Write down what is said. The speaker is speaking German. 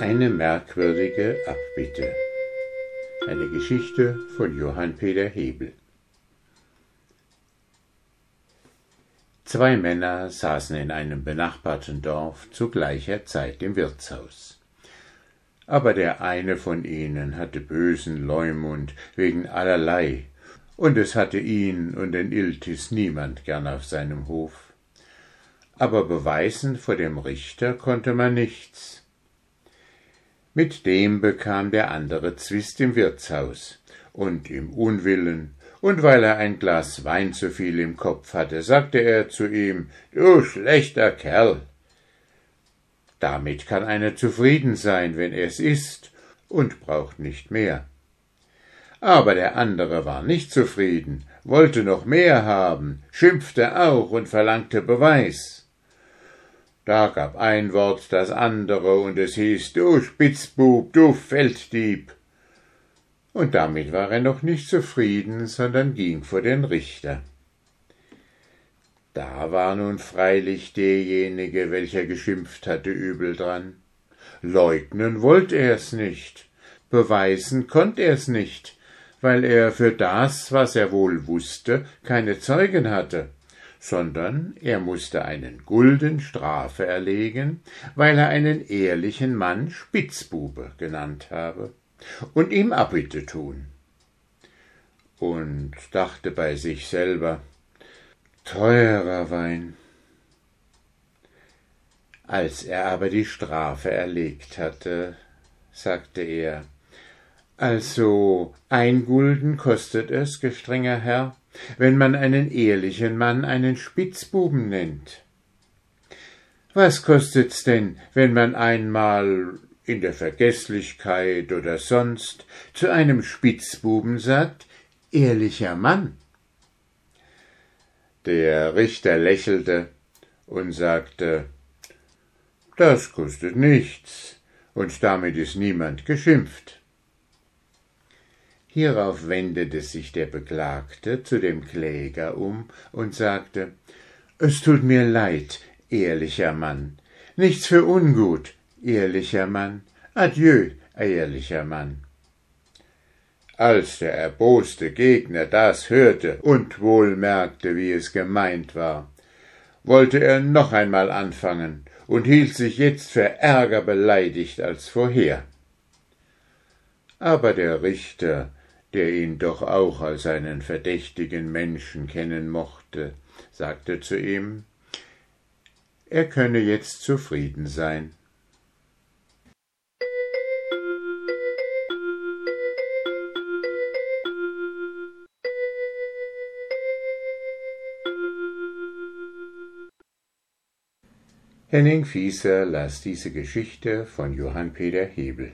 Eine merkwürdige Abbitte. Eine Geschichte von Johann Peter Hebel. Zwei Männer saßen in einem benachbarten Dorf zu gleicher Zeit im Wirtshaus. Aber der eine von ihnen hatte bösen Leumund wegen allerlei, und es hatte ihn und den Iltis niemand gern auf seinem Hof. Aber beweisen vor dem Richter konnte man nichts, mit dem bekam der andere Zwist im Wirtshaus und im Unwillen, und weil er ein Glas Wein zu viel im Kopf hatte, sagte er zu ihm Du schlechter Kerl. Damit kann einer zufrieden sein, wenn er's ist, und braucht nicht mehr. Aber der andere war nicht zufrieden, wollte noch mehr haben, schimpfte auch und verlangte Beweis. Da gab ein Wort das andere, und es hieß Du Spitzbub, du Felddieb. Und damit war er noch nicht zufrieden, sondern ging vor den Richter. Da war nun freilich derjenige, welcher geschimpft hatte, übel dran. Leugnen wollt er's nicht, beweisen konnt er's nicht, weil er für das, was er wohl wusste, keine Zeugen hatte sondern er musste einen Gulden Strafe erlegen, weil er einen ehrlichen Mann Spitzbube genannt habe, und ihm Abbitte tun. Und dachte bei sich selber, teurer Wein. Als er aber die Strafe erlegt hatte, sagte er, also ein Gulden kostet es, gestrenger Herr, wenn man einen ehrlichen Mann einen Spitzbuben nennt. Was kostet's denn, wenn man einmal in der Vergeßlichkeit oder sonst zu einem Spitzbuben sagt, ehrlicher Mann? Der Richter lächelte und sagte, das kostet nichts, und damit ist niemand geschimpft. Hierauf wendete sich der Beklagte zu dem Kläger um und sagte Es tut mir leid, ehrlicher Mann. Nichts für ungut, ehrlicher Mann. Adieu, ehrlicher Mann. Als der erboste Gegner das hörte und wohl merkte, wie es gemeint war, wollte er noch einmal anfangen und hielt sich jetzt für ärger beleidigt als vorher. Aber der Richter der ihn doch auch als einen verdächtigen Menschen kennen mochte, sagte zu ihm, er könne jetzt zufrieden sein. Henning Fieser las diese Geschichte von Johann Peter Hebel.